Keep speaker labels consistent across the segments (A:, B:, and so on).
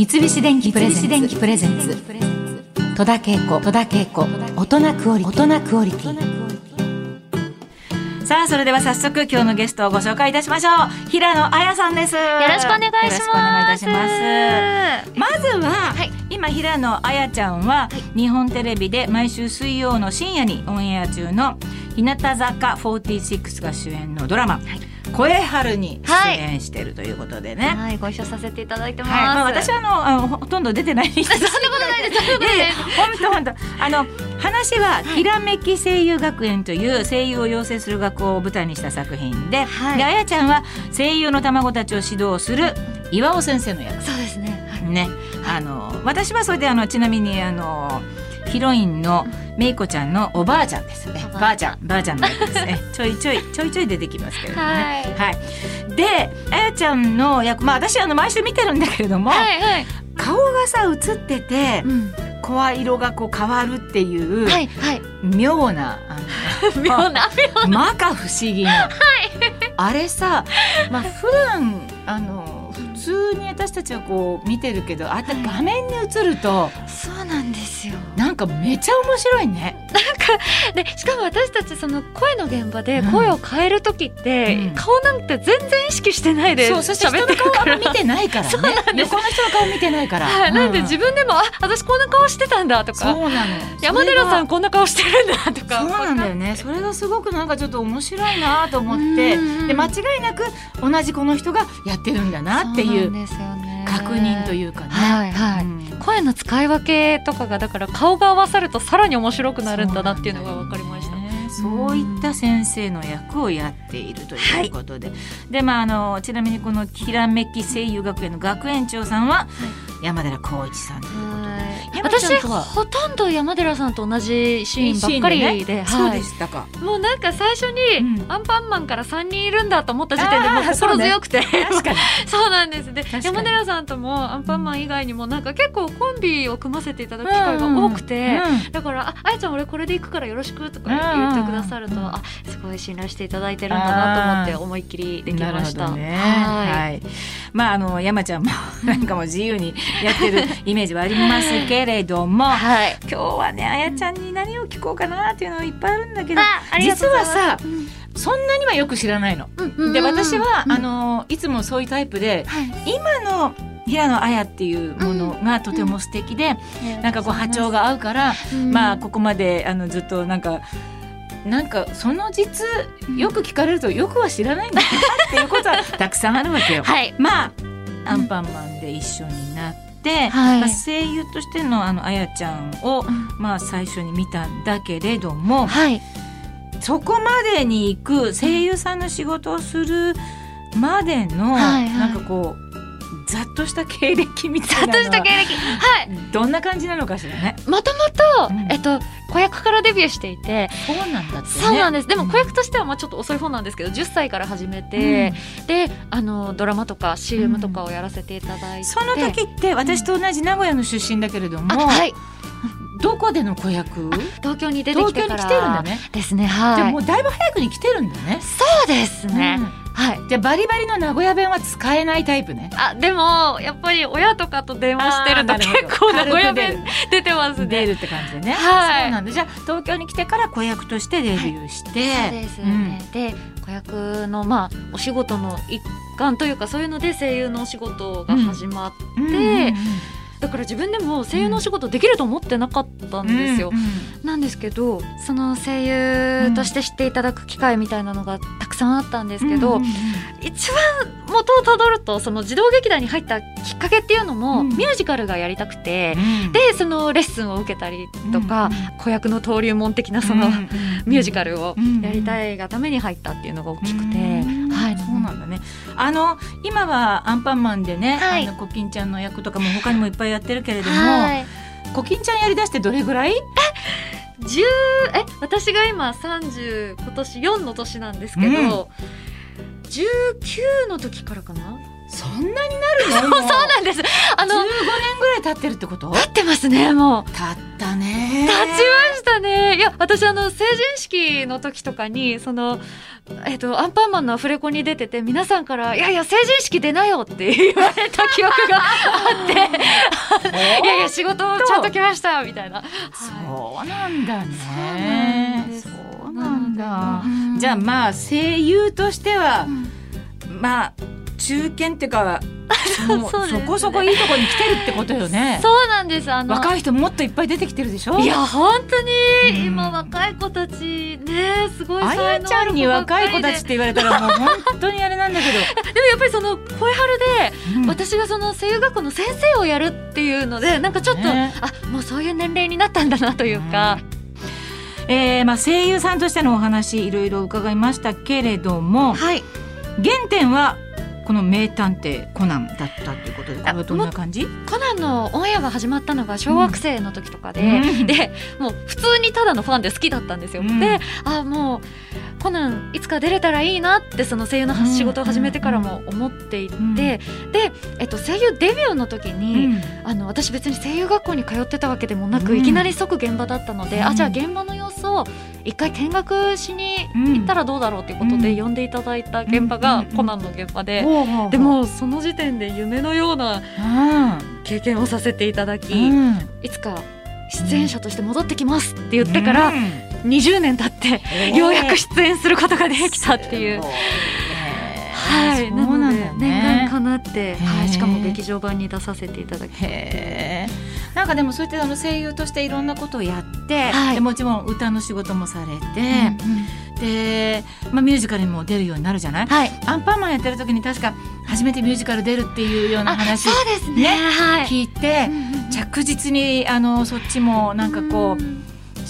A: 三菱電機プレゼンツ戸田恵子大人クオリティ大人クオリティさあそれでは早速今日のゲストをご紹介いたしましょう。平野綾さんです。よ
B: ろしくお願いします。
A: まずは、はい、今平野綾ちゃんは、はい、日本テレビで毎週水曜の深夜にオンエア中の日向坂46が主演のドラマ、はい声春に出演しているということでね、
B: はい、はい、ご一緒させていただいてます、はい、まあ、
A: 私はあのあのほとんど出てない そんな
B: ことないです。
A: 本当本当。あの話はひらめき声優学園という声優を養成する学校を舞台にした作品で、はい、であやちゃんは声優の卵たちを指導する岩尾先生の役。
B: そうですね、
A: はい、ね。あの私はそれであのちなみにあのヒロインのめいこちゃんのおばあちゃんですね。ばあちゃん、ばあちゃんの役ですね。ちょいちょい、ちょいちょい出てきますけれどもね。はい。はい、で、あやちゃんの役、まあ私あの毎週見てるんだけれども、はいはい、顔がさ映ってて、うん、声色がこう変わるっていう、はいはい、妙な、
B: あの妙な、
A: まか不思議な。はい、あれさ、まあ普段あの通に私たちはこう見てるけどあって画面に映ると、はい、
B: そうなんですよ。
A: なんかめちゃ面白いね。
B: なんかでしかも私たちその声の現場で声を変える時って、うん、顔なんて全然意識してないで
A: そうそして人の顔見てないからね。そうなんです。横の人の顔見てないから、
B: はい、なんで自分でもあ私こんな顔してたんだとか
A: そうなの。
B: 山寺さんこんな顔してるんだとか。
A: そうなんだよね。それがすごくなんかちょっと面白いなと思ってで間違いなく同じこの人がやってるんだなっていう確認というかね。
B: はいはい、うん、声の使い分けとかがだから顔が合わさるとさらに面白くなるんだなっていうのが分かりました。
A: そういった先生の役をやっているということで、はい、でまああのちなみにこのひらめき声優学園の学園長さんは、山寺宏一さんということ
B: で、私ほとんど山寺さんと同じシーンばっかりで、ね。
A: はい、そうでしたか。
B: もうなんか最初に、アンパンマンから3人いるんだと思った時点でもう心強くて。そう, ね、そうなんですで山寺さんともアンパンマン以外にもなんか結構コンビを組ませていただく機会が多くて、うんうん、だから「ああやちゃん俺これで行くからよろしく」とか言ってくださると、うん、あすごい信頼していただいてるんだなと思って思いっきりできました。
A: ね、はい、まああの山ちゃんもなんかも自由にやってるイメージはありますけれども、はい、今日はねあやちゃんに何を聞こうかなっていうのいっぱいあるんだけど実はさ、そんなにはよく知らないの。で私は、あのいつもそういうタイプで、今の平野綾っていうものがとても素敵で、うん、なんかこう波長が合うから、うん、まあここまであのずっとなんか。なんかその実よく聞かれるとよくは知らないんだなっていうことは たくさんあるわけよ。はい、まあアンパンマンで一緒になって、はい、まあ、声優としてのあのあやちゃんを、まあ、最初に見たんだけれども、はい、そこまでに行く声優さんの仕事をするまでの、はいはい、なんかこうざっとした経歴みたいな
B: ざっとした経歴。はい。
A: どんな感じなのかしらね。
B: もともと、えっと子役からデビューしていて
A: そうなんだね、
B: そうなんです。でも子役としてはまあちょっと遅い方なんですけど10歳から始めて、うん、であのドラマとか CM とかをやらせていただいて、うん、
A: その時って私と同じ名古屋の出身だけれども、はい。どこでの子役？
B: 東京に出てきてから
A: 東京に来てるんだね。
B: ですねはい。
A: じゃもうだいぶ早くに来てるんだね。
B: そうですね、うん。
A: はい、じゃあバリバリの名古屋弁は使えないタイプね。
B: あでもやっぱり親とかと電話してると結構名古屋弁出てますね。
A: 出るって感じでね、はい、そうなんでじゃあ東京に来てから子役としてデビューして、
B: はい、そうですよね、うん、で子役のまあお仕事の一環というかそういうので声優のお仕事が始まって、うんうんうん。うんだから自分でも声優のお仕事できると思ってなかったんですよ、うんうん、なんですけどその声優として知っていただく機会みたいなのがたくさんあったんですけど、うんうん、一番元をたどるとその児童劇団に入ったきっかけっていうのも、ミュージカルがやりたくて、でそのレッスンを受けたりとか、子役の登竜門的なその、ミュージカルをやりたいがために入ったっていうのが大きくて、
A: はい、そうなんだね。あの今はアンパンマンでね、はい、あのコキンちゃんの役とかも他にもいっぱいやってるけれども、はい、コキンちゃんやりだしてどれぐらい？
B: 十え私が今30今年4の年なんですけど、うん、19の時からかな
A: そんなになる
B: の？そうなんです。
A: あの15年ぐらい経ってるってこと？
B: 経ってますねも
A: う。経ったね。
B: 経ちましたね。いや私あの成人式の時とかにそのえっ、とアンパンマンのアフレコに出てて皆さんから「いやいや成人式出なよ」って 言われた記憶があって「いやいや仕事ちゃんと来ました」みたいな、
A: そうなんだね。そうなんだ、じゃあまあ声優としては、うん、まあ中堅っていうか そそこそこいいところに来てるってことよね。
B: そうなんです。
A: あの若い人もっといっぱい出てきてるでしょ？
B: いや本当に、今若い子たちねすごい
A: あやちゃんに若い子たちって言われたらもう本当にあれなんだけど。
B: でもやっぱりその声春で、うん、私がその声優学校の先生をやるっていうのでなんかちょっと、ね、あもうそういう年齢になったんだなというか。
A: うん、えーまあ、声優さんとしてのお話いろいろ伺いましたけれども、はい、原点はこの名探偵コナンだったっていうことでこれはどんな感じ？
B: コナンのオンエアが始まったのが小学生の時とかで、うん、でもう普通にただのファンで好きだったんですよ。うん、であもうコナンいつか出れたらいいなってその声優の仕事を始めてからも思っていて、うん、で、えっと、声優デビューの時に、うん、あの私別に声優学校に通ってたわけでもなく、うん、いきなり即現場だったので、あじゃあ現場の様子を一回見学しに行ったらどうだろうっていうことで呼んでいただいた現場がコナンの現場で、でもその時点で夢のような経験をさせていただき、いつか出演者として戻ってきますって言ってから、20年経ってようやく出演することができたっていう。はい、なかなって、はい、しかも劇場版に出させていただき
A: なんかでもそうやってあの声優としていろんなことをやって、はい、でもちろん歌の仕事もされて、うんうん、で、まあ、ミュージカルにも出るようになるじゃない、はい、アンパンマンやってる時に確か初めてミュージカル出るっていうような話
B: そうですね、ね
A: はい、聞いて、うんうん、着実にあのそっちもなんかこう。うん。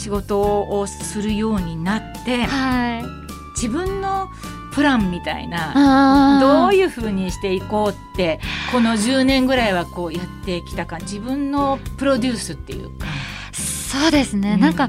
A: 仕事をするようになって、はい、自分のプランみたいなどういうふうにしていこうってこの10年ぐらいはこうやってきたか自分のプロデュースっていうか。
B: そうですね、うん、なん。か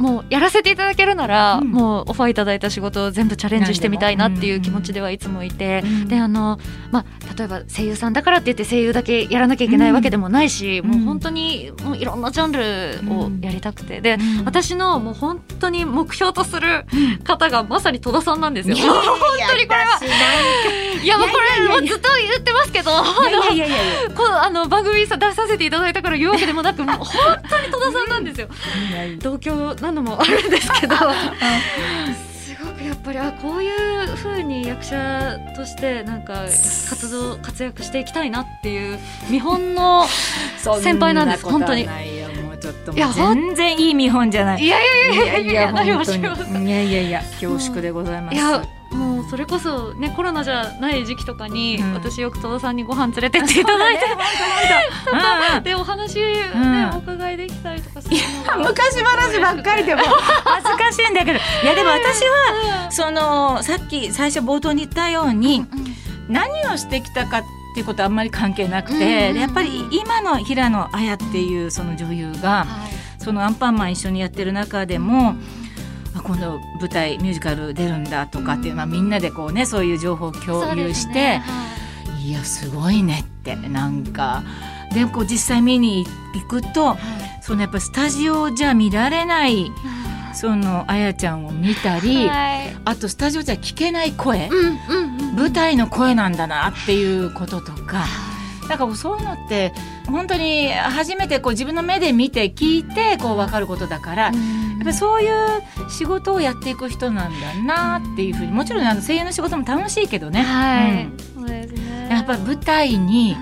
B: もうやらせていただけるなら、うん、もうオファーいただいた仕事を全部チャレンジしてみたいなっていう気持ちではいつもいて、うん、であのまあ例えば声優さんだからって言って声優だけやらなきゃいけないわけでもないし、うん、もう本当にもういろんなジャンルをやりたくて。で、私のもう本当に目標とする方がまさに戸田さんなんですよ。本当にこれは。いやもうこれもうずっと言ってますけどあの番組さ出させていただいたから言うわけでもなくもう本当に戸田さんなんですよ。同居なのもあるんですけどすごくやっぱりあこういうふうに役者としてなんか活動活躍していきたいなっていう見本の先輩なんです本当に。
A: ちょっと全然いい見本じゃない。
B: いやいやいやいやいや
A: いやいやいや恐縮でございます。
B: もうそれこそねコロナじゃない時期とかに、うん、私よく戸田さんにご飯連れてっていただいて、ね、でお話ね、うん、お伺いできたりとかする
A: 昔話ばっかりでも 恥ずかしいんだけど。いやでも私は、そのさっき最初冒頭に言ったように、何をしてきたかっていうことはあんまり関係なくて、やっぱり今の平野綾っていうその女優が、はい、そのアンパンマン一緒にやってる中でも。あ今度舞台ミュージカル出るんだとかっていうのはみんなでこうねそういう情報を共有して、ね。はい、いやすごいねってなんかでこう実際見に行くと、はい、そのやっぱスタジオじゃ見られない、そのあやちゃんを見たり、はい、あとスタジオじゃ聞けない声、うんうんうん、舞台の声なんだなっていうこととか。なんかそういうのって本当に初めてこう自分の目で見て聞いてこう分かることだから、やっぱりそういう仕事をやっていく人なん。だなっていうふうにもちろんあの声優の仕事も楽しいけどね。はい、うん、そうですねやっぱり舞台に、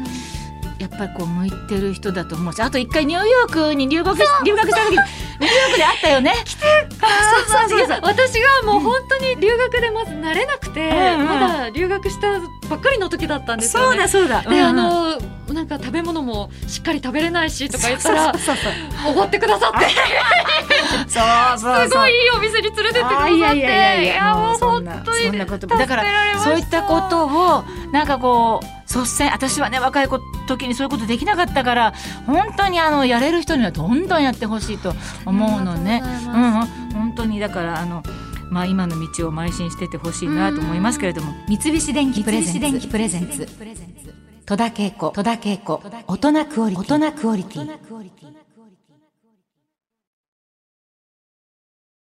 A: やっぱりこう向いてる人だと思うしあと一回ニューヨークに留学留学した時にニューヨークで会ったよね。
B: 来てそうそうそう私がもう本当に留学でまず慣れなくて、うんうん、まだ留学したばっかりの時だったんですよ、
A: ね、そうだそうだ、
B: で、うん、あのなんか食べ物もしっかり食べれないしとか言ったらおごってくださって そうそうすごいいいお店に連れてってくださって。いやいやいやもう本当にそんなこと。だから
A: そういったことをなんかこう率先私はね若い時にそういうことできなかったから本当にあのやれる人にはどんどんやってほしいと思うのね。うん、本当にだからあのまあ、今の道を邁進しててほしいなと思いますけれども。
C: 三菱電機プレゼンツ。戸田恵子。大人クオリティ